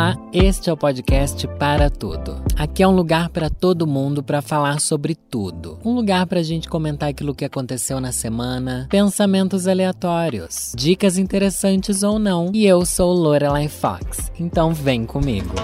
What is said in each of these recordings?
Olá, este é o podcast Para Tudo. Aqui é um lugar para todo mundo para falar sobre tudo. Um lugar para a gente comentar aquilo que aconteceu na semana, pensamentos aleatórios, dicas interessantes ou não. E eu sou Lorelai Fox, então vem comigo.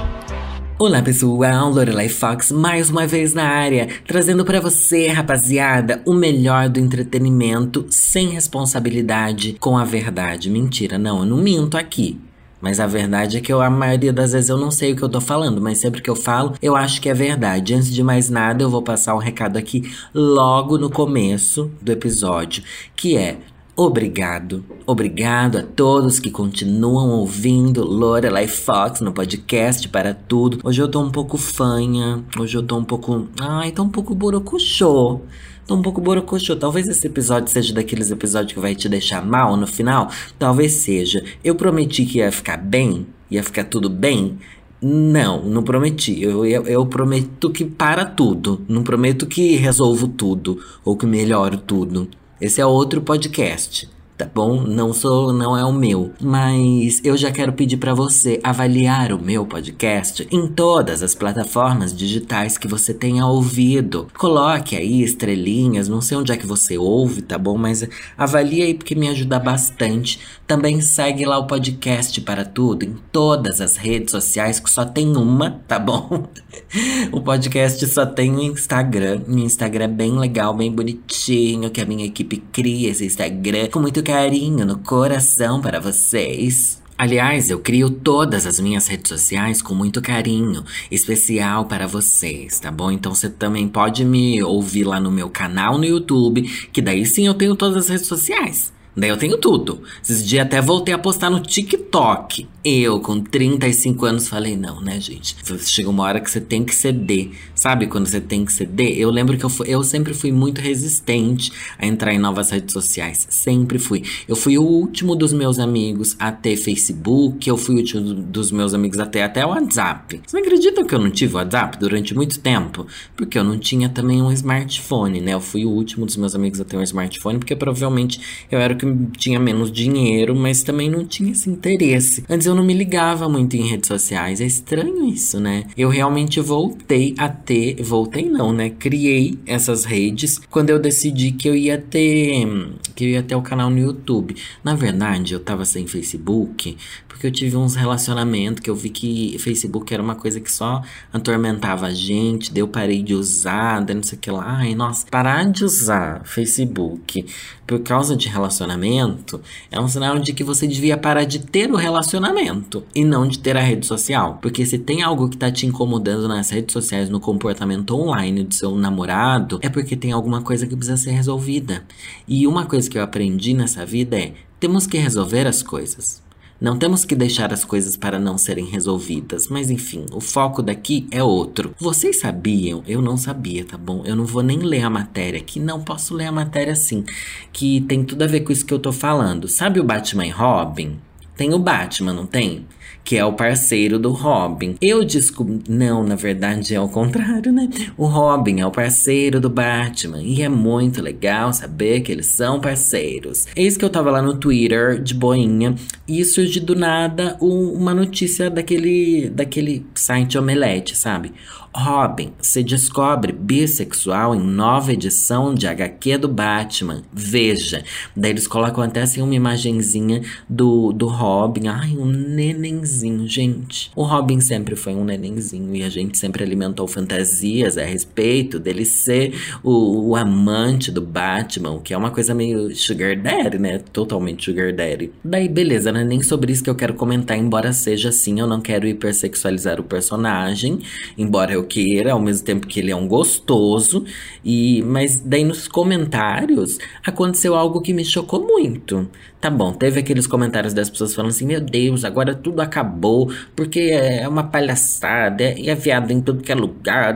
Olá pessoal, Lorelai Fox mais uma vez na área, trazendo para você, rapaziada, o melhor do entretenimento sem responsabilidade com a verdade. Mentira, não, eu não minto aqui. Mas a verdade é que eu, a maioria das vezes eu não sei o que eu tô falando, mas sempre que eu falo, eu acho que é verdade. Antes de mais nada, eu vou passar um recado aqui logo no começo do episódio, que é Obrigado, obrigado a todos que continuam ouvindo Lorelai Fox no podcast para tudo. Hoje eu tô um pouco fanha, hoje eu tô um pouco, ai, tô um pouco borocochô. Tô um pouco borocochô. Talvez esse episódio seja daqueles episódios que vai te deixar mal no final. Talvez seja. Eu prometi que ia ficar bem, ia ficar tudo bem. Não, não prometi. Eu, eu, eu, prometo que para tudo. Não prometo que resolvo tudo ou que melhoro tudo. Esse é outro podcast tá bom? Não sou, não é o meu, mas eu já quero pedir para você avaliar o meu podcast em todas as plataformas digitais que você tenha ouvido. Coloque aí estrelinhas, não sei onde é que você ouve, tá bom? Mas avalie aí porque me ajuda bastante. Também segue lá o podcast para tudo em todas as redes sociais, que só tem uma, tá bom? o podcast só tem o Instagram. O Instagram é bem legal, bem bonitinho, que a minha equipe cria esse Instagram com muito carinho no coração para vocês. Aliás, eu crio todas as minhas redes sociais com muito carinho, especial para vocês, tá bom? Então você também pode me ouvir lá no meu canal no YouTube, que daí sim eu tenho todas as redes sociais. Daí eu tenho tudo. Esses dias até voltei a postar no TikTok. Eu, com 35 anos, falei: não, né, gente? Chega uma hora que você tem que ceder. Sabe quando você tem que ceder? Eu lembro que eu, fui, eu sempre fui muito resistente a entrar em novas redes sociais. Sempre fui. Eu fui o último dos meus amigos a ter Facebook. Eu fui o último dos meus amigos a ter até WhatsApp. Você acredita que eu não tive WhatsApp durante muito tempo? Porque eu não tinha também um smartphone, né? Eu fui o último dos meus amigos a ter um smartphone, porque provavelmente eu era o que tinha menos dinheiro, mas também não tinha esse interesse. Antes eu não me ligava muito em redes sociais. É estranho isso, né? Eu realmente voltei a ter, voltei não, né? Criei essas redes quando eu decidi que eu ia ter, que eu ia ter o canal no YouTube. Na verdade, eu tava sem Facebook, porque eu tive uns relacionamentos que eu vi que Facebook era uma coisa que só atormentava a gente, daí eu parei de usar, daí não sei o que lá. Ai, nossa, parar de usar Facebook por causa de relacionamento é um sinal de que você devia parar de ter o relacionamento e não de ter a rede social. Porque se tem algo que tá te incomodando nas redes sociais, no comportamento online do seu namorado, é porque tem alguma coisa que precisa ser resolvida. E uma coisa que eu aprendi nessa vida é: temos que resolver as coisas. Não temos que deixar as coisas para não serem resolvidas, mas enfim, o foco daqui é outro. Vocês sabiam? Eu não sabia, tá bom? Eu não vou nem ler a matéria aqui, não posso ler a matéria assim, que tem tudo a ver com isso que eu tô falando. Sabe o Batman e Robin? Tem o Batman, não tem? que é o parceiro do Robin. Eu descobri. Não, na verdade é o contrário, né? O Robin é o parceiro do Batman. E é muito legal saber que eles são parceiros. Eis que eu tava lá no Twitter, de boinha, e surgiu do nada uma notícia daquele, daquele site Omelete, sabe? Robin se descobre bissexual em nova edição de HQ do Batman. Veja. Daí eles colocam até assim uma imagenzinha do, do Robin. Ai, um nenenzinho, gente. O Robin sempre foi um nenenzinho e a gente sempre alimentou fantasias a respeito dele ser o, o amante do Batman, que é uma coisa meio sugar daddy, né? Totalmente sugar daddy. Daí, beleza, não é nem sobre isso que eu quero comentar, embora seja assim, eu não quero hipersexualizar o personagem, embora eu queira, ao mesmo tempo que ele é um gostoso. E mas daí nos comentários aconteceu algo que me chocou muito. Tá bom, teve aqueles comentários das pessoas falando assim: "Meu Deus, agora tudo acabou, porque é uma palhaçada, e é viado em tudo que é lugar".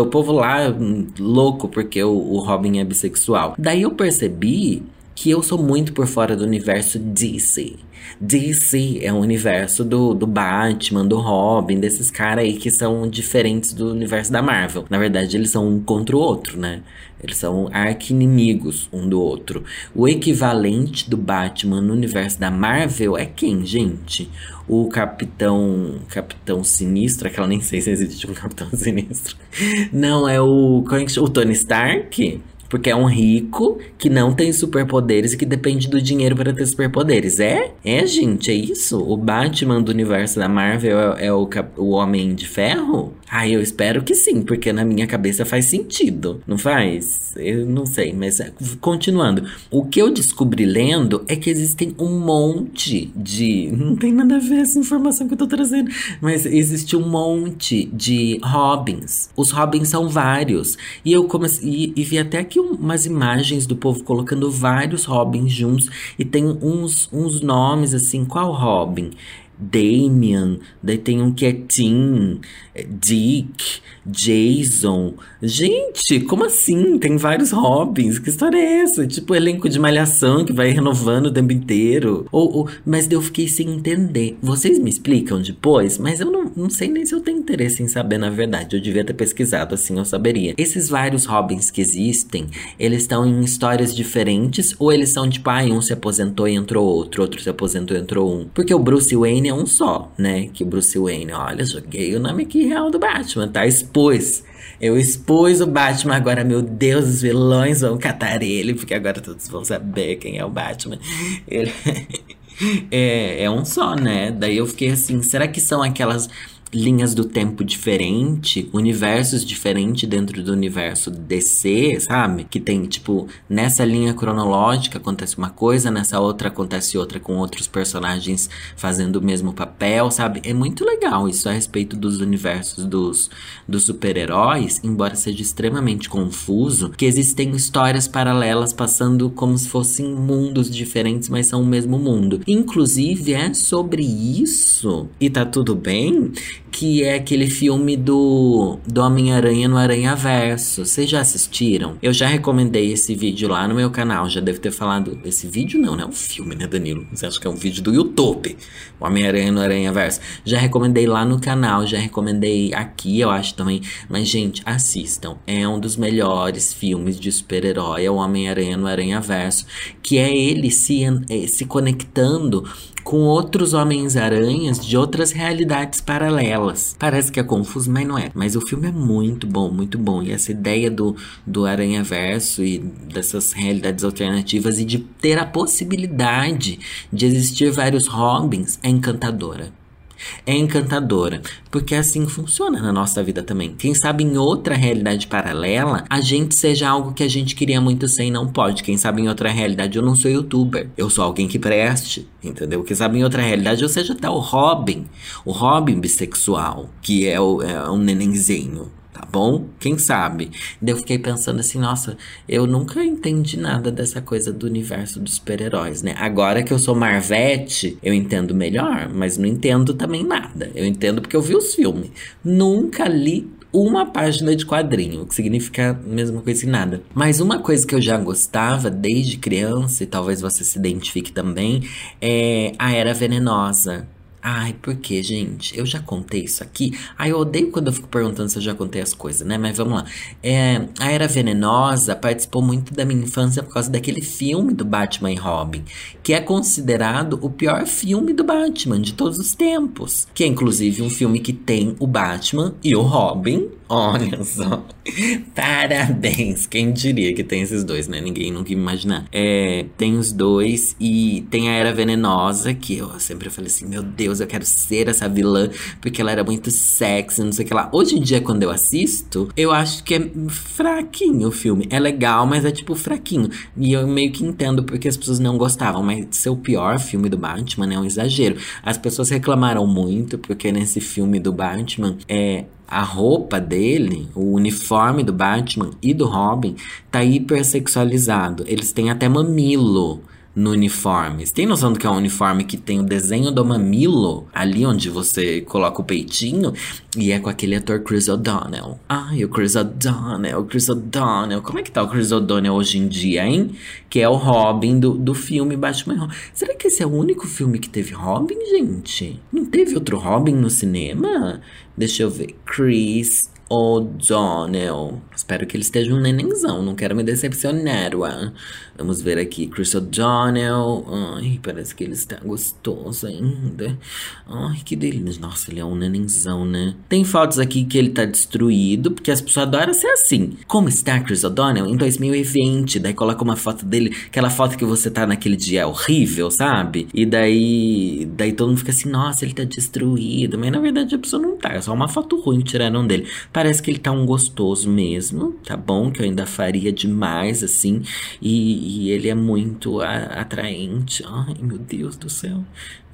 O povo lá louco porque o, o Robin é bissexual. Daí eu percebi que eu sou muito por fora do universo DC. DC é o universo do, do Batman, do Robin, desses caras aí que são diferentes do universo da Marvel. Na verdade, eles são um contra o outro, né? Eles são arqui-inimigos um do outro. O equivalente do Batman no universo da Marvel é quem, gente? O Capitão. Capitão Sinistro, aquela nem sei se existe um Capitão Sinistro. Não, é o. É? O Tony Stark? Porque é um rico que não tem superpoderes e que depende do dinheiro para ter superpoderes. É? É, gente, é isso? O Batman do universo da Marvel é, é o, o Homem de Ferro? Ah, eu espero que sim, porque na minha cabeça faz sentido. Não faz? Eu não sei, mas é, continuando. O que eu descobri lendo é que existem um monte de. Não tem nada a ver essa informação que eu tô trazendo. Mas existe um monte de Robins. Os Robins são vários. E eu comecei. E, e vi até aqui umas imagens do povo colocando vários Robins juntos. E tem uns, uns nomes assim. Qual Robin? Damian, daí tem um que é Tim, Dick, Jason. Gente, como assim? Tem vários Robins. Que história é essa? Tipo, elenco de malhação que vai renovando o tempo inteiro. Ou, ou, mas eu fiquei sem entender. Vocês me explicam depois? Mas eu não, não sei nem se eu tenho interesse em saber, na verdade. Eu devia ter pesquisado, assim eu saberia. Esses vários Robins que existem, eles estão em histórias diferentes? Ou eles são tipo, ah, um se aposentou e entrou outro, outro se aposentou e entrou um? Porque o Bruce Wayne é um só, né? Que o Bruce Wayne, olha, joguei o nome aqui real do Batman, tá? Expôs. Eu expus o Batman, agora, meu Deus, os vilões vão catar ele, porque agora todos vão saber quem é o Batman. Ele... é, é um só, né? Daí eu fiquei assim, será que são aquelas linhas do tempo diferente, universos diferentes dentro do universo DC, sabe? Que tem, tipo, nessa linha cronológica acontece uma coisa, nessa outra acontece outra com outros personagens fazendo o mesmo papel, sabe? É muito legal isso a respeito dos universos dos, dos super-heróis, embora seja extremamente confuso, que existem histórias paralelas passando como se fossem mundos diferentes, mas são o mesmo mundo. Inclusive, é sobre isso, e tá tudo bem, que é aquele filme do, do Homem-Aranha no Aranha Verso. Vocês já assistiram? Eu já recomendei esse vídeo lá no meu canal, já devo ter falado. Esse vídeo não, né? É um filme, né, Danilo? Você acha que é um vídeo do YouTube? O Homem-Aranha no Aranha Verso. Já recomendei lá no canal, já recomendei aqui, eu acho também. Mas, gente, assistam. É um dos melhores filmes de super-herói, é o Homem-Aranha no Aranha Verso. Que é ele se, eh, se conectando com outros Homens-Aranhas de outras realidades paralelas. Parece que é confuso, mas não é. Mas o filme é muito bom, muito bom. E essa ideia do, do Aranha-Verso e dessas realidades alternativas e de ter a possibilidade de existir vários Robins é encantadora é encantadora, porque é assim funciona na nossa vida também. Quem sabe em outra realidade paralela, a gente seja algo que a gente queria muito ser e não pode. Quem sabe em outra realidade eu não sou youtuber, eu sou alguém que preste, entendeu? Quem sabe em outra realidade eu seja até o Robin, o Robin bissexual, que é, o, é um nenenzinho tá bom? Quem sabe? Daí eu fiquei pensando assim, nossa, eu nunca entendi nada dessa coisa do universo dos super-heróis, né? Agora que eu sou Marvete, eu entendo melhor, mas não entendo também nada. Eu entendo porque eu vi os filmes. Nunca li uma página de quadrinho, que significa a mesma coisa que nada. Mas uma coisa que eu já gostava desde criança, e talvez você se identifique também, é a Era Venenosa. Ai, por que, gente? Eu já contei isso aqui. Ai, eu odeio quando eu fico perguntando se eu já contei as coisas, né? Mas vamos lá. É, a Era Venenosa participou muito da minha infância por causa daquele filme do Batman e Robin, que é considerado o pior filme do Batman de todos os tempos. Que é inclusive um filme que tem o Batman e o Robin Olha só. Parabéns. Quem diria que tem esses dois, né? Ninguém nunca ia imaginar. É, tem os dois e tem a Era Venenosa, que eu sempre falei assim: meu Deus, eu quero ser essa vilã, porque ela era muito sexy, não sei o que lá. Hoje em dia, quando eu assisto, eu acho que é fraquinho o filme. É legal, mas é tipo fraquinho. E eu meio que entendo porque as pessoas não gostavam, mas ser o pior filme do Batman é um exagero. As pessoas reclamaram muito porque nesse filme do Batman, é, a roupa dele, o uniforme do Batman e do Robin, tá hipersexualizado. Eles têm até mamilo no uniforme. Você tem noção do que é um uniforme que tem o desenho do mamilo ali onde você coloca o peitinho? E é com aquele ator Chris O'Donnell. Ai, o Chris O'Donnell, o Chris O'Donnell. Como é que tá o Chris O'Donnell hoje em dia, hein? Que é o Robin do, do filme Batman Será que esse é o único filme que teve Robin, gente? Não teve outro Robin no cinema? Deixa eu ver. Chris O'Donnell. Espero que ele esteja um nenenzão, não quero me decepcionar, ué. Vamos ver aqui, Chris O'Donnell. Ai, parece que ele está gostoso ainda. Ai, que delícia. Nossa, ele é um nenenzão, né? Tem fotos aqui que ele tá destruído, porque as pessoas adoram ser assim. Como está Chris O'Donnell em 2020? Daí coloca uma foto dele, aquela foto que você tá naquele dia horrível, sabe? E daí, daí todo mundo fica assim, nossa, ele tá destruído. Mas na verdade a pessoa não tá, é só uma foto ruim tiraram dele. Parece que ele tá um gostoso mesmo, tá bom? Que eu ainda faria demais, assim. E, e ele é muito a, atraente. Ai, meu Deus do céu.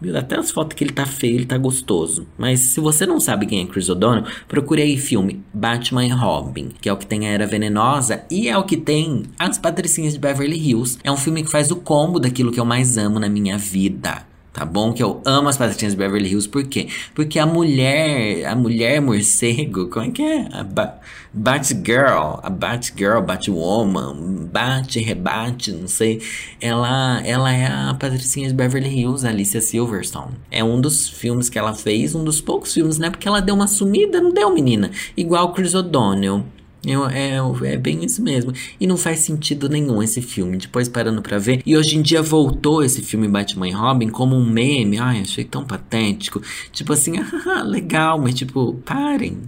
Meu, até as fotos que ele tá feio, ele tá gostoso. Mas se você não sabe quem é Chris O'Donnell, procure aí filme Batman e Robin, que é o que tem a Era Venenosa e é o que tem As Patricinhas de Beverly Hills. É um filme que faz o combo daquilo que eu mais amo na minha vida tá bom? Que eu amo as patricinhas de Beverly Hills, por quê? Porque a mulher, a mulher morcego, como é que é? A ba Batgirl, a Batgirl, Batwoman, bate, rebate, não sei. Ela, ela é a patricinha de Beverly Hills, Alicia Silverstone. É um dos filmes que ela fez, um dos poucos filmes, né? Porque ela deu uma sumida, não deu, menina? Igual Chris O'Donnell. Eu, é, é bem isso mesmo. E não faz sentido nenhum esse filme. Depois parando pra ver. E hoje em dia voltou esse filme Batman e Robin como um meme. Ai, achei tão patético. Tipo assim, ah, legal, mas tipo, parem.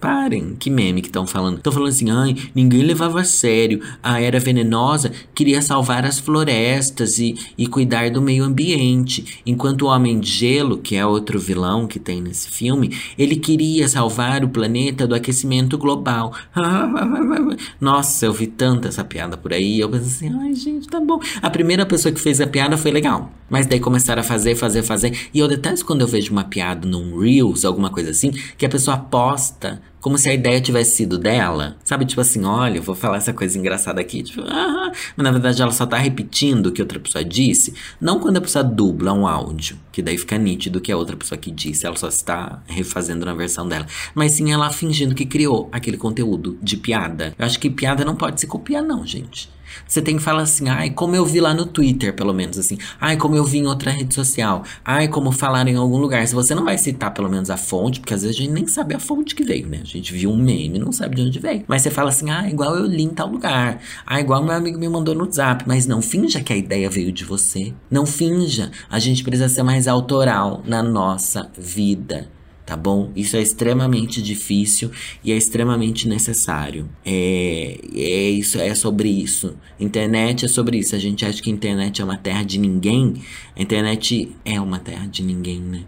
Parem, que meme que estão falando. Estão falando assim, ai, ninguém levava a sério. A Era Venenosa queria salvar as florestas e, e cuidar do meio ambiente. Enquanto o Homem de Gelo, que é outro vilão que tem nesse filme, ele queria salvar o planeta do aquecimento global. Nossa, eu vi tanta essa piada por aí. Eu pensei assim, ai, gente, tá bom. A primeira pessoa que fez a piada foi legal. Mas daí começaram a fazer, fazer, fazer. E eu detesto quando eu vejo uma piada num Reels, alguma coisa assim, que a pessoa posta como se a ideia tivesse sido dela. Sabe, tipo assim, olha, eu vou falar essa coisa engraçada aqui. Tipo, ah, mas na verdade ela só tá repetindo o que outra pessoa disse. Não quando a pessoa dubla um áudio, que daí fica nítido que a outra pessoa que disse, ela só está refazendo na versão dela. Mas sim ela fingindo que criou aquele conteúdo de piada. Eu acho que piada não pode se copiar, não, gente. Você tem que falar assim, ai, como eu vi lá no Twitter, pelo menos assim. Ai, como eu vi em outra rede social. Ai, como falaram em algum lugar. Se você não vai citar pelo menos a fonte, porque às vezes a gente nem sabe a fonte que veio, né? A gente viu um meme, não sabe de onde veio. Mas você fala assim, ah, igual eu li em tal lugar. Ah, igual meu amigo me mandou no WhatsApp. Mas não finja que a ideia veio de você. Não finja. A gente precisa ser mais autoral na nossa vida tá bom? Isso é extremamente difícil e é extremamente necessário. É, é isso, é sobre isso. Internet é sobre isso. A gente acha que a internet é uma terra de ninguém. A internet é uma terra de ninguém, né?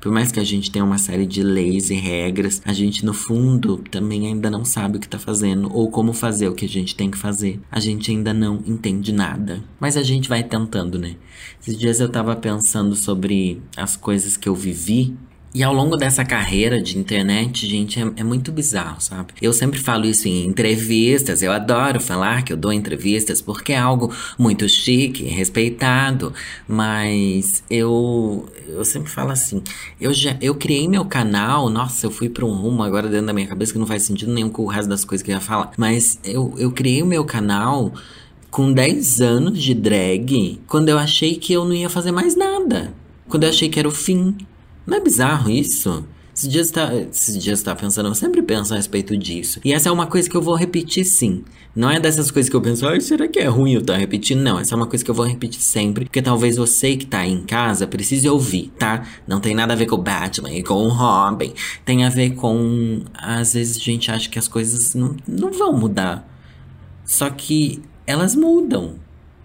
Por mais que a gente tenha uma série de leis e regras, a gente no fundo também ainda não sabe o que tá fazendo ou como fazer o que a gente tem que fazer. A gente ainda não entende nada. Mas a gente vai tentando, né? Esses dias eu tava pensando sobre as coisas que eu vivi e ao longo dessa carreira de internet, gente, é, é, muito bizarro, sabe? Eu sempre falo isso em entrevistas, eu adoro falar que eu dou entrevistas porque é algo muito chique, respeitado, mas eu eu sempre falo assim, eu já eu criei meu canal, nossa, eu fui para um rumo agora dentro da minha cabeça que não faz sentido nenhum com o resto das coisas que eu ia falar, mas eu, eu criei o meu canal com 10 anos de drag, quando eu achei que eu não ia fazer mais nada. Quando eu achei que era o fim. Não é bizarro isso? Esses dias, tá, esses dias tá pensando, eu sempre penso a respeito disso. E essa é uma coisa que eu vou repetir sim. Não é dessas coisas que eu penso, ai, será que é ruim eu estar tá repetindo? Não, essa é uma coisa que eu vou repetir sempre. Porque talvez você que tá aí em casa precise ouvir, tá? Não tem nada a ver com o Batman e com o Robin. Tem a ver com. Às vezes a gente acha que as coisas não, não vão mudar. Só que elas mudam.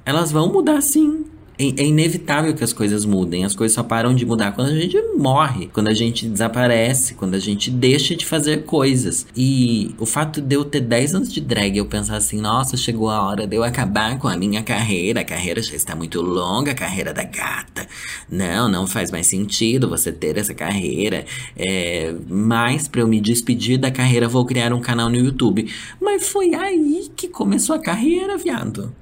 Elas vão mudar sim. É, é inevitável que as coisas mudem. As coisas só param de mudar quando a gente morre, quando a gente desaparece, quando a gente deixa de fazer coisas. E o fato de eu ter 10 anos de drag, eu pensar assim, nossa, chegou a hora de eu acabar com a minha carreira. A carreira já está muito longa, a carreira da gata. Não, não faz mais sentido você ter essa carreira. É, mas para eu me despedir da carreira, vou criar um canal no YouTube. Mas foi aí que começou a carreira, viado.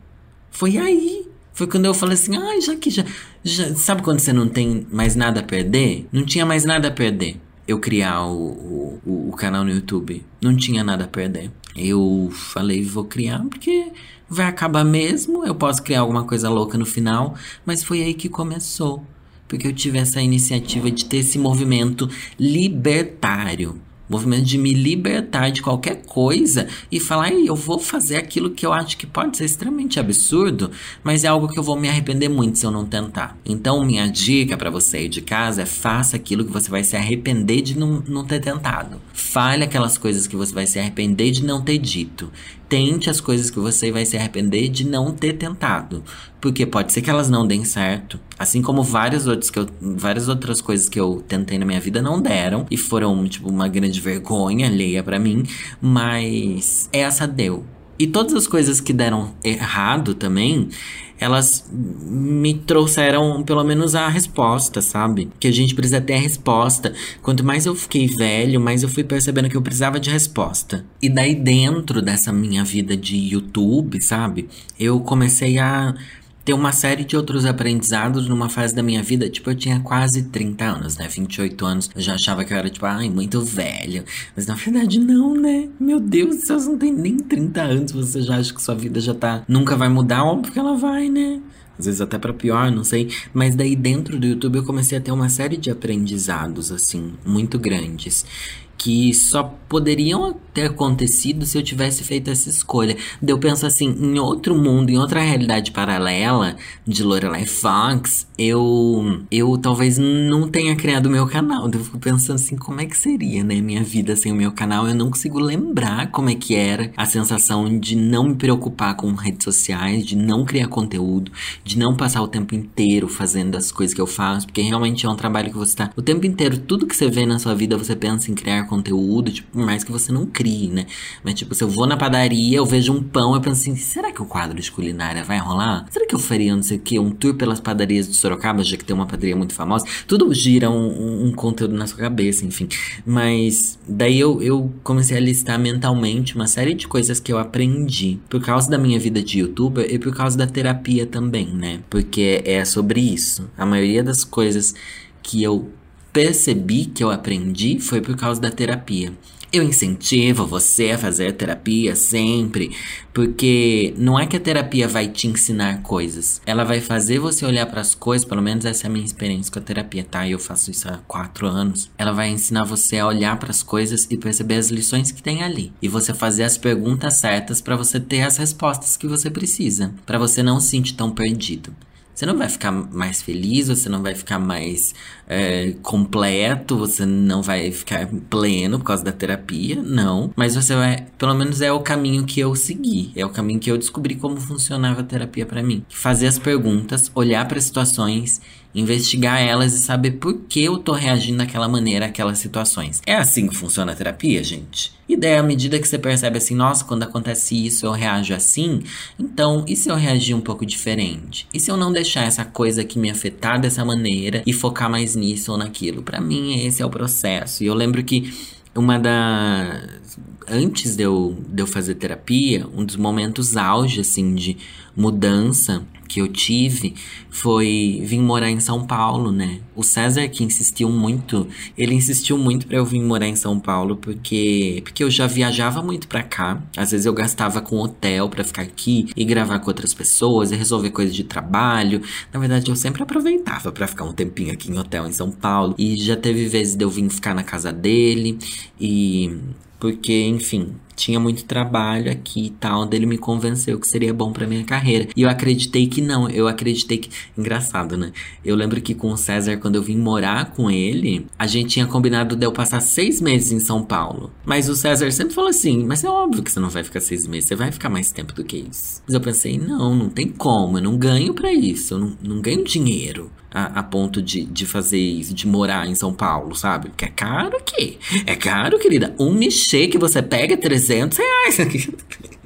Foi aí. Foi quando eu falei assim, ai, ah, já que já, já. Sabe quando você não tem mais nada a perder? Não tinha mais nada a perder. Eu criar o, o, o canal no YouTube. Não tinha nada a perder. Eu falei, vou criar porque vai acabar mesmo. Eu posso criar alguma coisa louca no final. Mas foi aí que começou. Porque eu tive essa iniciativa de ter esse movimento libertário movimento de me libertar de qualquer coisa e falar, eu vou fazer aquilo que eu acho que pode ser extremamente absurdo, mas é algo que eu vou me arrepender muito se eu não tentar. Então, minha dica para você aí de casa é faça aquilo que você vai se arrepender de não, não ter tentado. Fale aquelas coisas que você vai se arrepender de não ter dito tente as coisas que você vai se arrepender de não ter tentado. Porque pode ser que elas não deem certo. Assim como várias outras, que eu, várias outras coisas que eu tentei na minha vida não deram. E foram, tipo, uma grande vergonha alheia para mim. Mas essa deu. E todas as coisas que deram errado também, elas me trouxeram pelo menos a resposta, sabe? Que a gente precisa ter a resposta. Quanto mais eu fiquei velho, mais eu fui percebendo que eu precisava de resposta. E daí dentro dessa minha vida de YouTube, sabe? Eu comecei a ter uma série de outros aprendizados numa fase da minha vida. Tipo, eu tinha quase 30 anos, né? 28 anos. Eu já achava que eu era, tipo, ai, muito velho. Mas na verdade, não, né? Meu Deus, você não tem nem 30 anos, você já acha que sua vida já tá. Nunca vai mudar, óbvio que ela vai, né? Às vezes até para pior, não sei. Mas daí dentro do YouTube eu comecei a ter uma série de aprendizados, assim, muito grandes que só poderiam ter acontecido se eu tivesse feito essa escolha. Eu penso assim, em outro mundo, em outra realidade paralela de Lorelai Fox, eu eu talvez não tenha criado o meu canal. Eu fico pensando assim, como é que seria, né, minha vida sem o meu canal? Eu não consigo lembrar como é que era a sensação de não me preocupar com redes sociais, de não criar conteúdo, de não passar o tempo inteiro fazendo as coisas que eu faço, porque realmente é um trabalho que você tá o tempo inteiro, tudo que você vê na sua vida, você pensa em criar conteúdo, tipo, por mais que você não crie, né? Mas, tipo, se eu vou na padaria, eu vejo um pão, eu penso assim, será que o quadro de culinária vai rolar? Será que eu faria, não sei o que, um tour pelas padarias de Sorocaba, já que tem uma padaria muito famosa? Tudo gira um, um conteúdo na sua cabeça, enfim. Mas, daí eu, eu comecei a listar mentalmente uma série de coisas que eu aprendi por causa da minha vida de youtuber e por causa da terapia também, né? Porque é sobre isso. A maioria das coisas que eu percebi que eu aprendi foi por causa da terapia. Eu incentivo você a fazer terapia sempre, porque não é que a terapia vai te ensinar coisas, ela vai fazer você olhar para as coisas, pelo menos essa é a minha experiência com a terapia, tá? Eu faço isso há quatro anos. Ela vai ensinar você a olhar para as coisas e perceber as lições que tem ali, e você fazer as perguntas certas para você ter as respostas que você precisa, para você não se sentir tão perdido. Você não vai ficar mais feliz, você não vai ficar mais é, completo, você não vai ficar pleno por causa da terapia, não. Mas você vai, pelo menos é o caminho que eu segui, é o caminho que eu descobri como funcionava a terapia para mim. Fazer as perguntas, olhar para situações investigar elas e saber por que eu tô reagindo daquela maneira àquelas situações. É assim que funciona a terapia, gente? E daí, à medida que você percebe assim, nossa, quando acontece isso eu reajo assim, então, e se eu reagir um pouco diferente? E se eu não deixar essa coisa que me afetar dessa maneira e focar mais nisso ou naquilo? Para mim, esse é o processo. E eu lembro que uma da antes de eu, de eu fazer terapia, um dos momentos auge assim de mudança que eu tive foi vir morar em São Paulo, né? O César que insistiu muito, ele insistiu muito para eu vir morar em São Paulo porque porque eu já viajava muito para cá. Às vezes eu gastava com hotel para ficar aqui e gravar com outras pessoas e resolver coisas de trabalho. Na verdade, eu sempre aproveitava para ficar um tempinho aqui em hotel em São Paulo e já teve vezes de eu vir ficar na casa dele e porque, enfim, tinha muito trabalho aqui e tal, onde ele me convenceu que seria bom para minha carreira. E eu acreditei que não, eu acreditei que. Engraçado, né? Eu lembro que com o César, quando eu vim morar com ele, a gente tinha combinado de eu passar seis meses em São Paulo. Mas o César sempre falou assim: Mas é óbvio que você não vai ficar seis meses, você vai ficar mais tempo do que isso. Mas eu pensei: Não, não tem como, eu não ganho para isso, eu não, não ganho dinheiro a, a, ponto de, de fazer isso, de morar em São Paulo, sabe? Porque é caro aqui. É caro, querida. Um mexer que você pega 300 reais.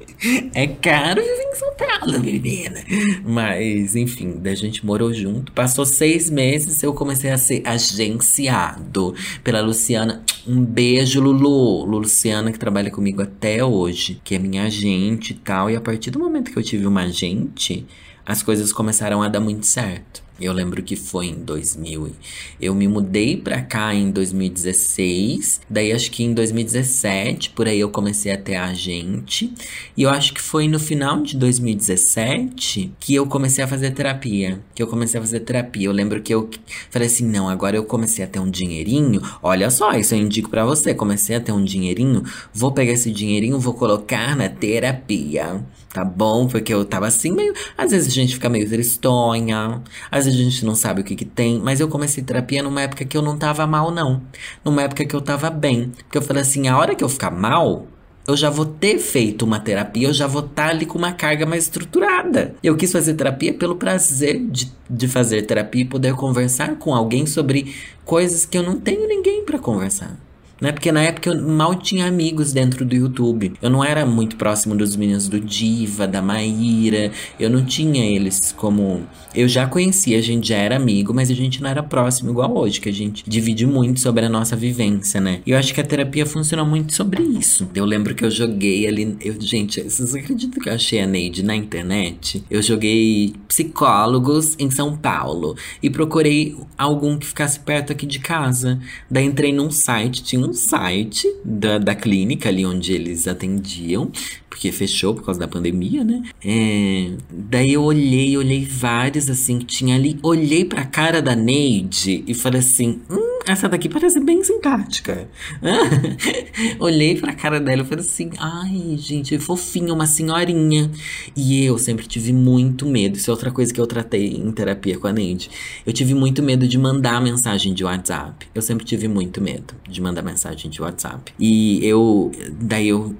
É caro viver em São Paulo, menina. Mas, enfim, da gente morou junto. Passou seis meses, eu comecei a ser agenciado pela Luciana. Um beijo, Lulu. Luciana, que trabalha comigo até hoje, que é minha agente e tal. E a partir do momento que eu tive uma agente, as coisas começaram a dar muito certo. Eu lembro que foi em 2000. Eu me mudei pra cá em 2016. Daí acho que em 2017, por aí eu comecei a ter a agente. E eu acho que foi no final de 2017 que eu comecei a fazer terapia. Que eu comecei a fazer terapia. Eu lembro que eu falei assim: não, agora eu comecei a ter um dinheirinho. Olha só, isso eu indico para você. Comecei a ter um dinheirinho. Vou pegar esse dinheirinho, vou colocar na terapia tá bom? Porque eu tava assim, meio. Às vezes a gente fica meio tristonha, às vezes a gente não sabe o que que tem. Mas eu comecei terapia numa época que eu não tava mal, não. Numa época que eu tava bem. Porque eu falei assim: a hora que eu ficar mal, eu já vou ter feito uma terapia, eu já vou estar tá ali com uma carga mais estruturada. Eu quis fazer terapia pelo prazer de, de fazer terapia e poder conversar com alguém sobre coisas que eu não tenho ninguém para conversar né? Porque na época eu mal tinha amigos dentro do YouTube. Eu não era muito próximo dos meninos do Diva, da Maíra. Eu não tinha eles como. Eu já conhecia, a gente já era amigo, mas a gente não era próximo igual hoje, que a gente divide muito sobre a nossa vivência, né? E eu acho que a terapia funciona muito sobre isso. Eu lembro que eu joguei ali. Eu, gente, vocês acreditam que eu achei a Neide na internet? Eu joguei psicólogos em São Paulo e procurei algum que ficasse perto aqui de casa. Daí entrei num site, tinha um site da, da clínica ali onde eles atendiam, porque fechou por causa da pandemia, né? É, daí eu olhei, olhei vários assim que tinha ali, olhei pra cara da Neide e falei assim: hum, essa daqui parece bem simpática. olhei pra cara dela e falei assim: ai, gente, fofinha, uma senhorinha. E eu sempre tive muito medo, isso é outra coisa que eu tratei em terapia com a Neide. Eu tive muito medo de mandar mensagem de WhatsApp. Eu sempre tive muito medo de mandar mensagem de WhatsApp. E eu, daí eu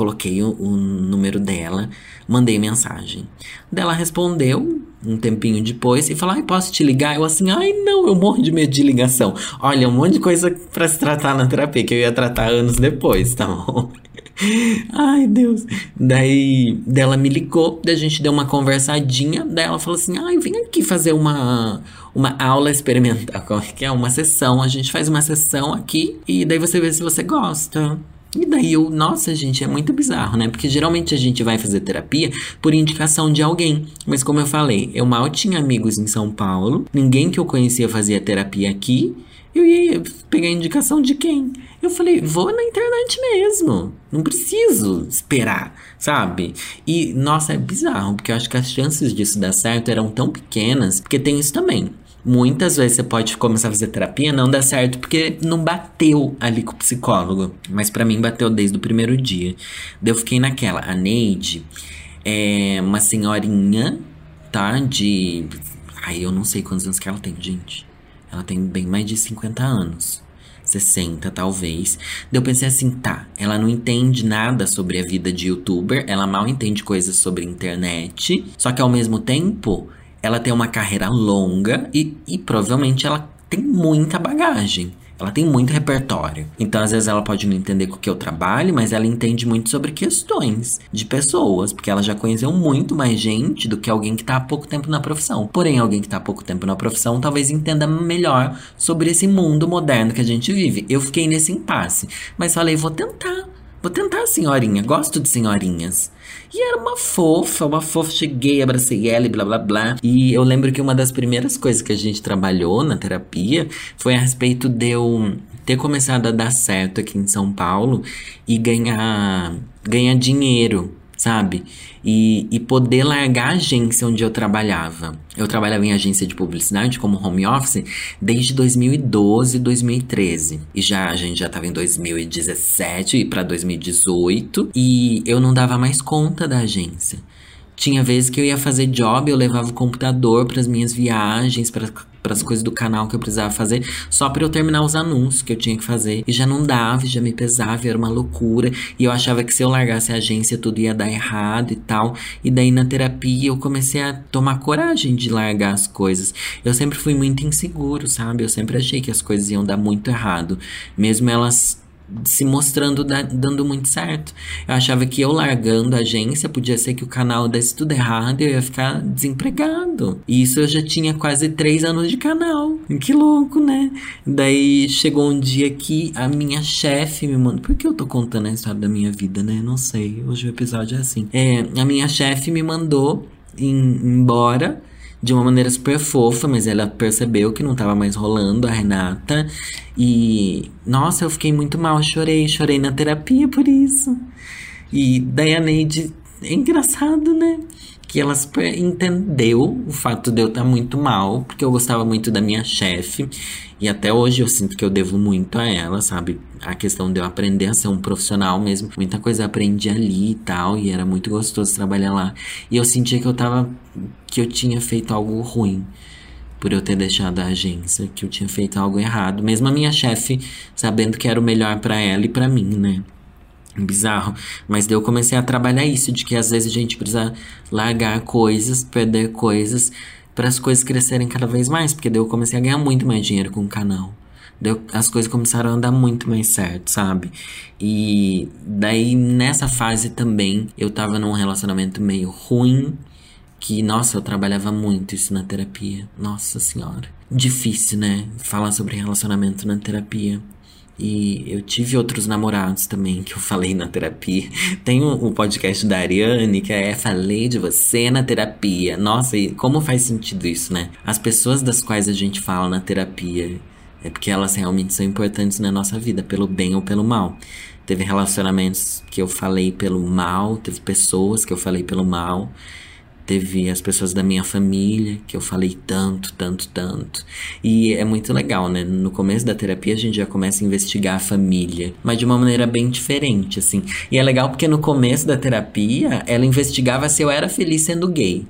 coloquei o, o número dela, mandei mensagem. Dela respondeu um tempinho depois e falou: Ai, posso te ligar? Eu assim, ai, não, eu morro de medo de ligação. Olha, um monte de coisa para se tratar na terapia que eu ia tratar anos depois, tá bom? Ai, Deus. Daí dela me ligou, daí a gente deu uma conversadinha, daí ela falou assim: "Ai, vem aqui fazer uma uma aula experimental, que é uma sessão, a gente faz uma sessão aqui e daí você vê se você gosta". E daí eu, nossa, gente, é muito bizarro, né? Porque geralmente a gente vai fazer terapia por indicação de alguém. Mas como eu falei, eu mal tinha amigos em São Paulo, ninguém que eu conhecia fazia terapia aqui. Eu ia pegar indicação de quem? Eu falei, vou na internet mesmo. Não preciso esperar, sabe? E, nossa, é bizarro, porque eu acho que as chances disso dar certo eram tão pequenas, porque tem isso também. Muitas vezes você pode começar a fazer terapia, não dá certo porque não bateu ali com o psicólogo. Mas para mim bateu desde o primeiro dia. Daí eu fiquei naquela. A Neide é uma senhorinha, tá? De. Ai, eu não sei quantos anos que ela tem, gente. Ela tem bem mais de 50 anos. 60, talvez. Daí eu pensei assim, tá, ela não entende nada sobre a vida de youtuber, ela mal entende coisas sobre internet, só que ao mesmo tempo ela tem uma carreira longa e, e provavelmente ela tem muita bagagem. Ela tem muito repertório. Então, às vezes, ela pode não entender com o que eu trabalho, mas ela entende muito sobre questões de pessoas, porque ela já conheceu muito mais gente do que alguém que está há pouco tempo na profissão. Porém, alguém que está há pouco tempo na profissão talvez entenda melhor sobre esse mundo moderno que a gente vive. Eu fiquei nesse impasse, mas falei, vou tentar. Vou tentar, senhorinha. Gosto de senhorinhas. E era uma fofa, uma fofa. Cheguei, abracei ela e blá blá blá. E eu lembro que uma das primeiras coisas que a gente trabalhou na terapia foi a respeito de eu ter começado a dar certo aqui em São Paulo e ganhar, ganhar dinheiro sabe? E, e poder largar a agência onde eu trabalhava. Eu trabalhava em agência de publicidade como home office desde 2012, 2013. E já a gente já estava em 2017 e para 2018 e eu não dava mais conta da agência. Tinha vezes que eu ia fazer job, eu levava o computador para as minhas viagens, para as coisas do canal que eu precisava fazer, só para eu terminar os anúncios que eu tinha que fazer. E já não dava, já me pesava, era uma loucura. E eu achava que se eu largasse a agência tudo ia dar errado e tal. E daí na terapia eu comecei a tomar coragem de largar as coisas. Eu sempre fui muito inseguro, sabe? Eu sempre achei que as coisas iam dar muito errado, mesmo elas se mostrando da, dando muito certo. Eu achava que eu largando a agência, podia ser que o canal desse tudo errado e eu ia ficar desempregado. E isso eu já tinha quase três anos de canal. Que louco, né? Daí chegou um dia que a minha chefe me mandou. Por que eu tô contando a história da minha vida, né? Não sei. Hoje o episódio é assim. É, a minha chefe me mandou embora de uma maneira super fofa, mas ela percebeu que não tava mais rolando, a Renata. E, nossa, eu fiquei muito mal, chorei, chorei na terapia por isso. E daí a Neide, é engraçado, né? Que ela super entendeu o fato de eu estar muito mal, porque eu gostava muito da minha chefe. E até hoje eu sinto que eu devo muito a ela, sabe? A questão de eu aprender a ser um profissional mesmo. Muita coisa eu aprendi ali e tal, e era muito gostoso trabalhar lá. E eu sentia que eu tava. que eu tinha feito algo ruim por eu ter deixado a agência, que eu tinha feito algo errado. Mesmo a minha chefe sabendo que era o melhor para ela e para mim, né? Bizarro. Mas daí eu comecei a trabalhar isso, de que às vezes a gente precisa largar coisas, perder coisas para as coisas crescerem cada vez mais, porque daí eu comecei a ganhar muito mais dinheiro com o canal. Daí as coisas começaram a andar muito mais certo, sabe? E daí nessa fase também eu tava num relacionamento meio ruim, que nossa, eu trabalhava muito isso na terapia. Nossa senhora. Difícil, né? Falar sobre relacionamento na terapia. E eu tive outros namorados também que eu falei na terapia. Tem o um, um podcast da Ariane que é Falei de você na terapia. Nossa, e como faz sentido isso, né? As pessoas das quais a gente fala na terapia é porque elas realmente são importantes na nossa vida, pelo bem ou pelo mal. Teve relacionamentos que eu falei pelo mal, teve pessoas que eu falei pelo mal teve as pessoas da minha família, que eu falei tanto, tanto, tanto. E é muito legal, né? No começo da terapia a gente já começa a investigar a família, mas de uma maneira bem diferente, assim. E é legal porque no começo da terapia ela investigava se eu era feliz sendo gay.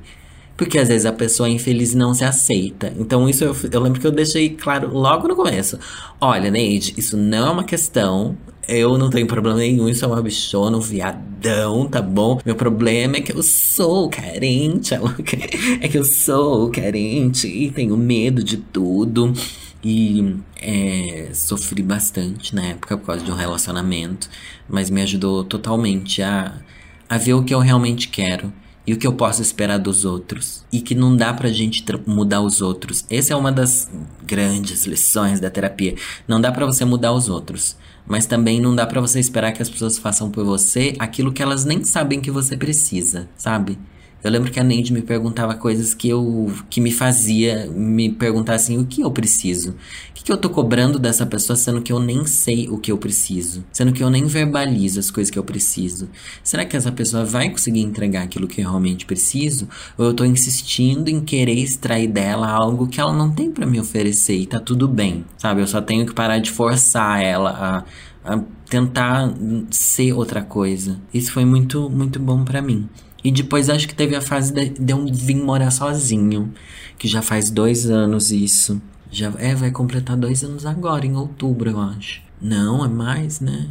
Porque às vezes a pessoa é infeliz não se aceita. Então, isso eu, eu lembro que eu deixei claro logo no começo. Olha, Neide, isso não é uma questão eu não tenho problema nenhum, isso é uma bichona, um viadão, tá bom? Meu problema é que eu sou carente, é que eu sou carente e tenho medo de tudo. E é, sofri bastante na época por causa de um relacionamento, mas me ajudou totalmente a, a ver o que eu realmente quero e o que eu posso esperar dos outros. E que não dá pra gente mudar os outros. Essa é uma das grandes lições da terapia. Não dá para você mudar os outros. Mas também não dá para você esperar que as pessoas façam por você aquilo que elas nem sabem que você precisa, sabe? Eu lembro que a Neide me perguntava coisas que eu que me fazia me perguntar assim, o que eu preciso? O que, que eu tô cobrando dessa pessoa sendo que eu nem sei o que eu preciso? Sendo que eu nem verbalizo as coisas que eu preciso? Será que essa pessoa vai conseguir entregar aquilo que eu realmente preciso? Ou eu tô insistindo em querer extrair dela algo que ela não tem para me oferecer e tá tudo bem, sabe? Eu só tenho que parar de forçar ela a, a tentar ser outra coisa. Isso foi muito, muito bom para mim. E depois acho que teve a fase de, de eu vir morar sozinho, que já faz dois anos isso. Já é, vai completar dois anos agora, em outubro, eu acho. Não, é mais, né?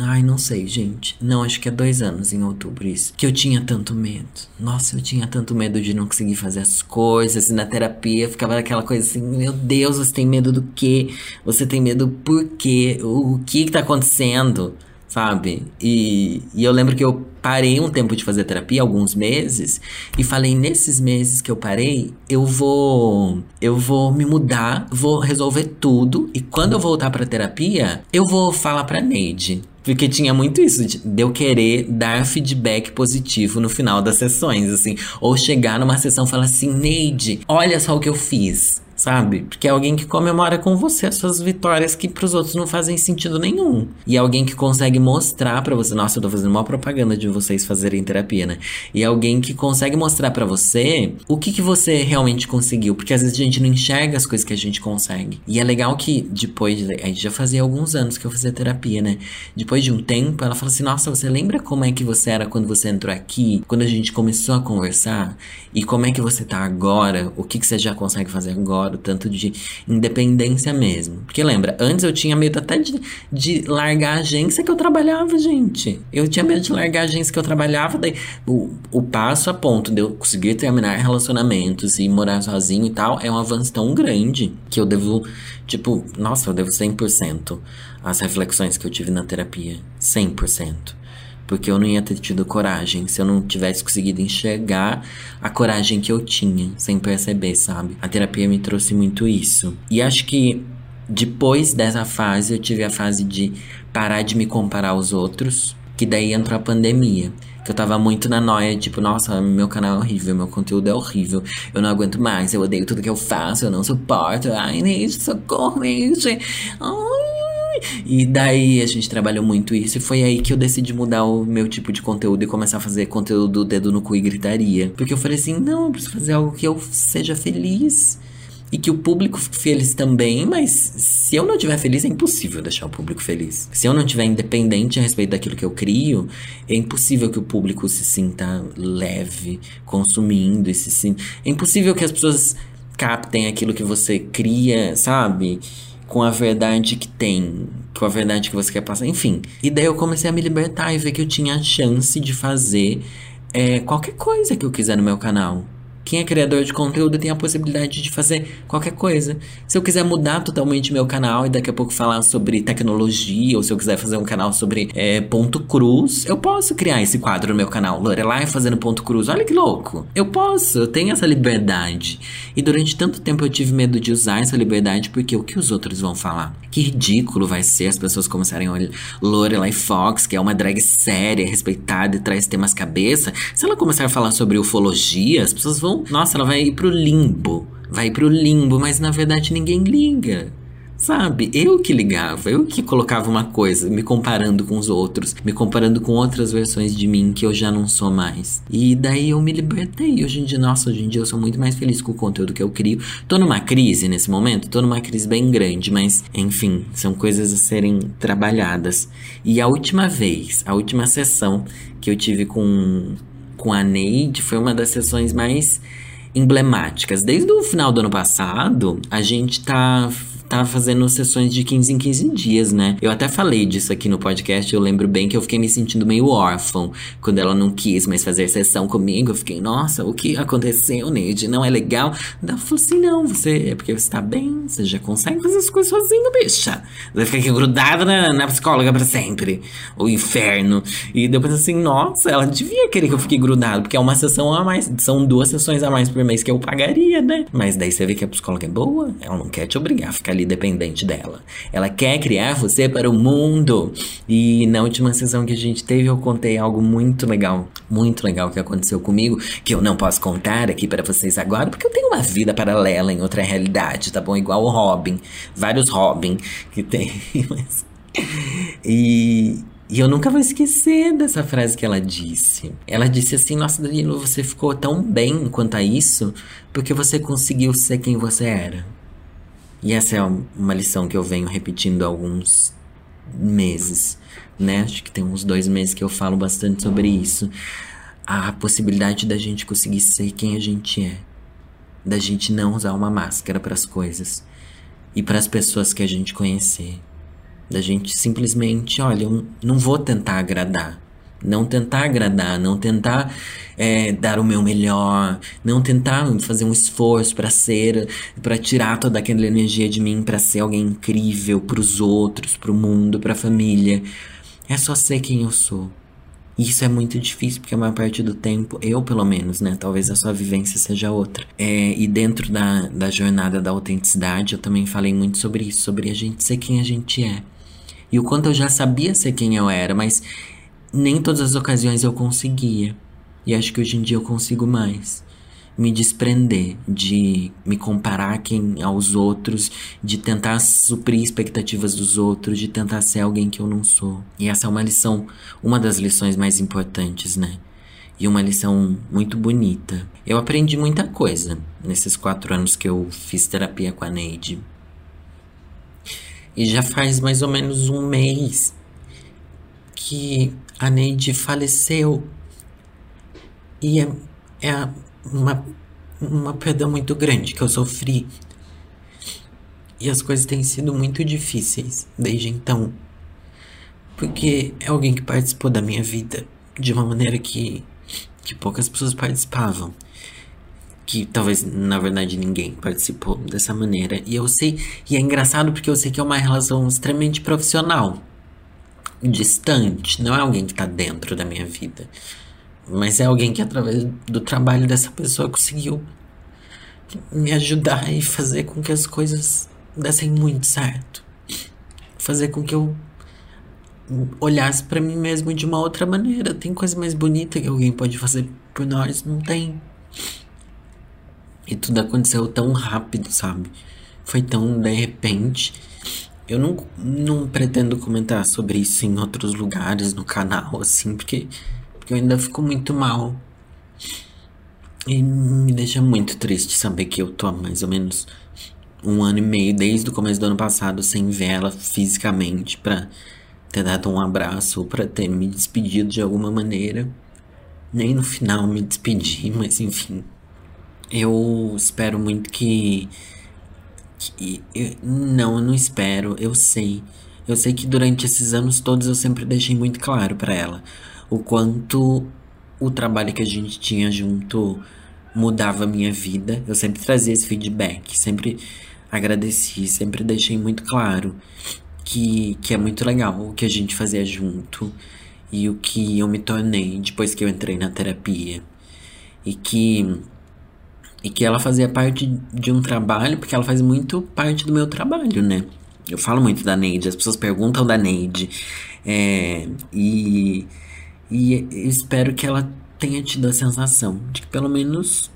Ai, não sei, gente. Não, acho que é dois anos em outubro isso. Que eu tinha tanto medo. Nossa, eu tinha tanto medo de não conseguir fazer as coisas. E na terapia ficava aquela coisa assim: Meu Deus, você tem medo do quê? Você tem medo por quê? O, o que que tá acontecendo? Sabe? E, e eu lembro que eu parei um tempo de fazer terapia, alguns meses, e falei nesses meses que eu parei, eu vou eu vou me mudar, vou resolver tudo e quando eu voltar para terapia, eu vou falar para Neide, porque tinha muito isso de eu querer dar feedback positivo no final das sessões, assim. Ou chegar numa sessão e falar assim, Neide, olha só o que eu fiz sabe? Porque é alguém que comemora com você as suas vitórias que pros outros não fazem sentido nenhum. E é alguém que consegue mostrar para você, nossa, eu tô fazendo uma propaganda de vocês fazerem terapia, né? E é alguém que consegue mostrar para você o que que você realmente conseguiu, porque às vezes a gente não enxerga as coisas que a gente consegue. E é legal que depois, a gente já fazia alguns anos que eu fazia terapia, né? Depois de um tempo, ela fala assim: "Nossa, você lembra como é que você era quando você entrou aqui, quando a gente começou a conversar? E como é que você tá agora? O que que você já consegue fazer agora?" Tanto de independência mesmo. Porque lembra, antes eu tinha medo até de, de largar a agência que eu trabalhava, gente. Eu tinha medo de largar a agência que eu trabalhava, daí o, o passo a ponto de eu conseguir terminar relacionamentos e morar sozinho e tal é um avanço tão grande que eu devo, tipo, nossa, eu devo 100% as reflexões que eu tive na terapia. 100% porque eu não ia ter tido coragem se eu não tivesse conseguido enxergar a coragem que eu tinha, sem perceber, sabe? A terapia me trouxe muito isso. E acho que depois dessa fase, eu tive a fase de parar de me comparar aos outros, que daí entrou a pandemia. Que eu tava muito na noia, tipo, nossa, meu canal é horrível, meu conteúdo é horrível. Eu não aguento mais, eu odeio tudo que eu faço, eu não suporto. Ai, Neide, socorro, Neide. Ai. E daí a gente trabalhou muito isso. E foi aí que eu decidi mudar o meu tipo de conteúdo e começar a fazer conteúdo dedo no cu e gritaria. Porque eu falei assim: não, eu preciso fazer algo que eu seja feliz e que o público fique feliz também, mas se eu não estiver feliz, é impossível deixar o público feliz. Se eu não estiver independente a respeito daquilo que eu crio, é impossível que o público se sinta leve consumindo e se sinta... É impossível que as pessoas captem aquilo que você cria, sabe? Com a verdade que tem, com a verdade que você quer passar, enfim. E daí eu comecei a me libertar e ver que eu tinha a chance de fazer é, qualquer coisa que eu quiser no meu canal. Quem é criador de conteúdo tem a possibilidade de fazer qualquer coisa. Se eu quiser mudar totalmente meu canal e daqui a pouco falar sobre tecnologia, ou se eu quiser fazer um canal sobre é, ponto cruz, eu posso criar esse quadro no meu canal. Lorelai fazendo ponto cruz. Olha que louco. Eu posso, eu tenho essa liberdade. E durante tanto tempo eu tive medo de usar essa liberdade porque o que os outros vão falar? Que ridículo vai ser as pessoas começarem a olhar Lorelai Fox, que é uma drag séria, respeitada e traz temas cabeça. Se ela começar a falar sobre ufologia, as pessoas vão nossa, ela vai ir pro limbo. Vai pro limbo, mas na verdade ninguém liga. Sabe? Eu que ligava, eu que colocava uma coisa, me comparando com os outros, me comparando com outras versões de mim que eu já não sou mais. E daí eu me libertei. Hoje em dia, nossa, hoje em dia eu sou muito mais feliz com o conteúdo que eu crio. Tô numa crise nesse momento, tô numa crise bem grande, mas enfim, são coisas a serem trabalhadas. E a última vez, a última sessão que eu tive com com a Neide foi uma das sessões mais emblemáticas. Desde o final do ano passado, a gente tá tá fazendo sessões de 15 em 15 dias, né? Eu até falei disso aqui no podcast, eu lembro bem que eu fiquei me sentindo meio órfão quando ela não quis mais fazer sessão comigo. Eu fiquei, nossa, o que aconteceu, Neide? Não é legal? Ela falou assim: não, você é porque você tá bem, você já consegue fazer as coisas sozinho, bicha. Você vai ficar aqui grudada na, na psicóloga pra sempre. O inferno. E depois assim, nossa, ela devia querer que eu fique grudado, porque é uma sessão a mais, são duas sessões a mais por mês que eu pagaria, né? Mas daí você vê que a psicóloga é boa, ela não quer te obrigar a ficar ali ali dependente dela. Ela quer criar você para o mundo. E na última sessão que a gente teve, eu contei algo muito legal, muito legal que aconteceu comigo, que eu não posso contar aqui para vocês agora, porque eu tenho uma vida paralela em outra realidade, tá bom? Igual o Robin, vários Robin que tem. e e eu nunca vou esquecer dessa frase que ela disse. Ela disse assim: Nossa, Danilo, você ficou tão bem quanto a isso porque você conseguiu ser quem você era. E essa é uma lição que eu venho repetindo há alguns meses, né? Acho que tem uns dois meses que eu falo bastante sobre isso. A possibilidade da gente conseguir ser quem a gente é. Da gente não usar uma máscara para as coisas e para as pessoas que a gente conhecer. Da gente simplesmente, olha, eu não vou tentar agradar. Não tentar agradar, não tentar é, dar o meu melhor, não tentar fazer um esforço para ser, para tirar toda aquela energia de mim, para ser alguém incrível para os outros, para o mundo, para a família. É só ser quem eu sou. Isso é muito difícil, porque a maior parte do tempo, eu pelo menos, né? Talvez a sua vivência seja outra. É, e dentro da, da jornada da autenticidade, eu também falei muito sobre isso, sobre a gente ser quem a gente é. E o quanto eu já sabia ser quem eu era, mas nem todas as ocasiões eu conseguia. E acho que hoje em dia eu consigo mais. Me desprender de me comparar quem, aos outros, de tentar suprir expectativas dos outros, de tentar ser alguém que eu não sou. E essa é uma lição, uma das lições mais importantes, né? E uma lição muito bonita. Eu aprendi muita coisa nesses quatro anos que eu fiz terapia com a Neide. E já faz mais ou menos um mês que a Neide faleceu. E é, é uma, uma perda muito grande que eu sofri. E as coisas têm sido muito difíceis desde então. Porque é alguém que participou da minha vida de uma maneira que, que poucas pessoas participavam. Que talvez, na verdade, ninguém participou dessa maneira. E eu sei, e é engraçado porque eu sei que é uma relação extremamente profissional distante, não é alguém que está dentro da minha vida, mas é alguém que através do trabalho dessa pessoa conseguiu me ajudar e fazer com que as coisas dessem muito certo. Fazer com que eu olhasse para mim mesmo de uma outra maneira. Tem coisa mais bonita que alguém pode fazer por nós? Não tem. E tudo aconteceu tão rápido, sabe? Foi tão de repente. Eu não, não pretendo comentar sobre isso em outros lugares no canal, assim, porque, porque eu ainda fico muito mal. E me deixa muito triste saber que eu tô há mais ou menos um ano e meio, desde o começo do ano passado, sem ver ela fisicamente, pra ter dado um abraço ou pra ter me despedido de alguma maneira. Nem no final me despedi, mas enfim. Eu espero muito que. Que eu, não, eu não espero, eu sei. Eu sei que durante esses anos todos eu sempre deixei muito claro para ela o quanto o trabalho que a gente tinha junto mudava a minha vida. Eu sempre trazia esse feedback, sempre agradeci, sempre deixei muito claro que, que é muito legal o que a gente fazia junto e o que eu me tornei depois que eu entrei na terapia. E que e que ela fazia parte de um trabalho, porque ela faz muito parte do meu trabalho, né? Eu falo muito da Neide, as pessoas perguntam da Neide. É, e, e espero que ela tenha tido a sensação de que pelo menos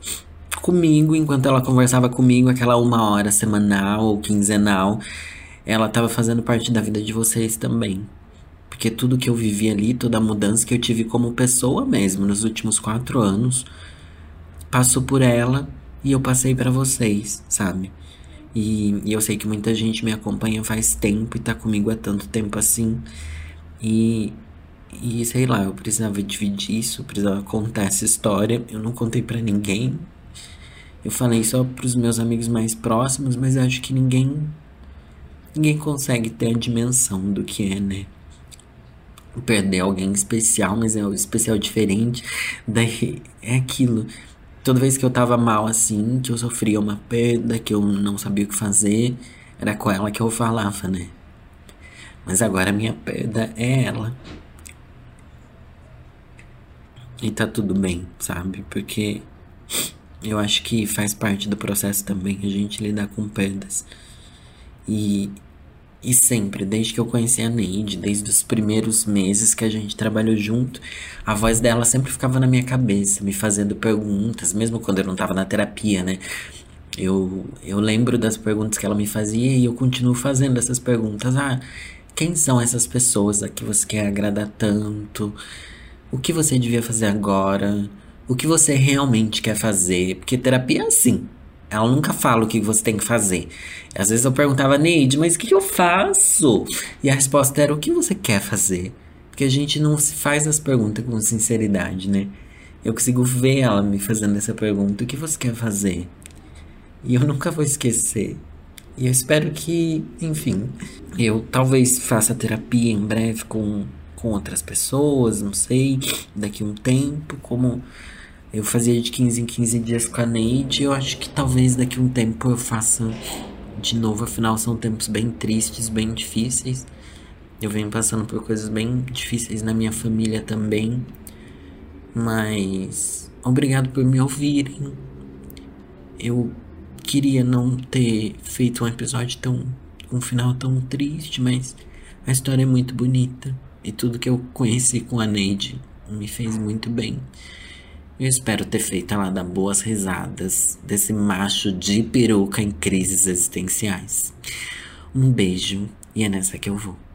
comigo, enquanto ela conversava comigo aquela uma hora semanal ou quinzenal, ela estava fazendo parte da vida de vocês também. Porque tudo que eu vivi ali, toda a mudança que eu tive como pessoa mesmo nos últimos quatro anos, passou por ela e eu passei para vocês, sabe? E, e, eu sei que muita gente me acompanha faz tempo e tá comigo há tanto tempo assim. E, e sei lá, eu precisava dividir isso, precisava contar essa história. Eu não contei para ninguém. Eu falei só pros meus amigos mais próximos, mas acho que ninguém ninguém consegue ter a dimensão do que é, né? Perder alguém especial, mas é um especial diferente. Daí é aquilo toda vez que eu tava mal assim, que eu sofria uma perda, que eu não sabia o que fazer, era com ela que eu falava, né? Mas agora a minha perda é ela. E tá tudo bem, sabe? Porque eu acho que faz parte do processo também a gente lidar com perdas. E e sempre, desde que eu conheci a Neide, desde os primeiros meses que a gente trabalhou junto, a voz dela sempre ficava na minha cabeça, me fazendo perguntas, mesmo quando eu não tava na terapia, né? Eu, eu lembro das perguntas que ela me fazia e eu continuo fazendo essas perguntas. Ah, quem são essas pessoas a que você quer agradar tanto? O que você devia fazer agora? O que você realmente quer fazer? Porque terapia é assim. Ela nunca fala o que você tem que fazer. Às vezes eu perguntava, Neide, mas o que, eu faço? E a resposta era, o que você quer fazer? Porque a gente não se faz as perguntas com sinceridade, né? Eu consigo ver ela me fazendo essa pergunta, o que você quer fazer? E eu nunca vou esquecer. E eu espero que, enfim, eu talvez faça terapia em breve com, com outras pessoas, não sei, daqui a um tempo, como eu fazia de 15 em 15 dias com a Neide. Eu acho que talvez daqui a um tempo eu faça de novo. Afinal, são tempos bem tristes, bem difíceis. Eu venho passando por coisas bem difíceis na minha família também. Mas obrigado por me ouvirem. Eu queria não ter feito um episódio tão. um final tão triste, mas a história é muito bonita. E tudo que eu conheci com a Neide me fez muito bem. Eu espero ter feito ela dar boas risadas desse macho de peruca em crises existenciais. Um beijo e é nessa que eu vou.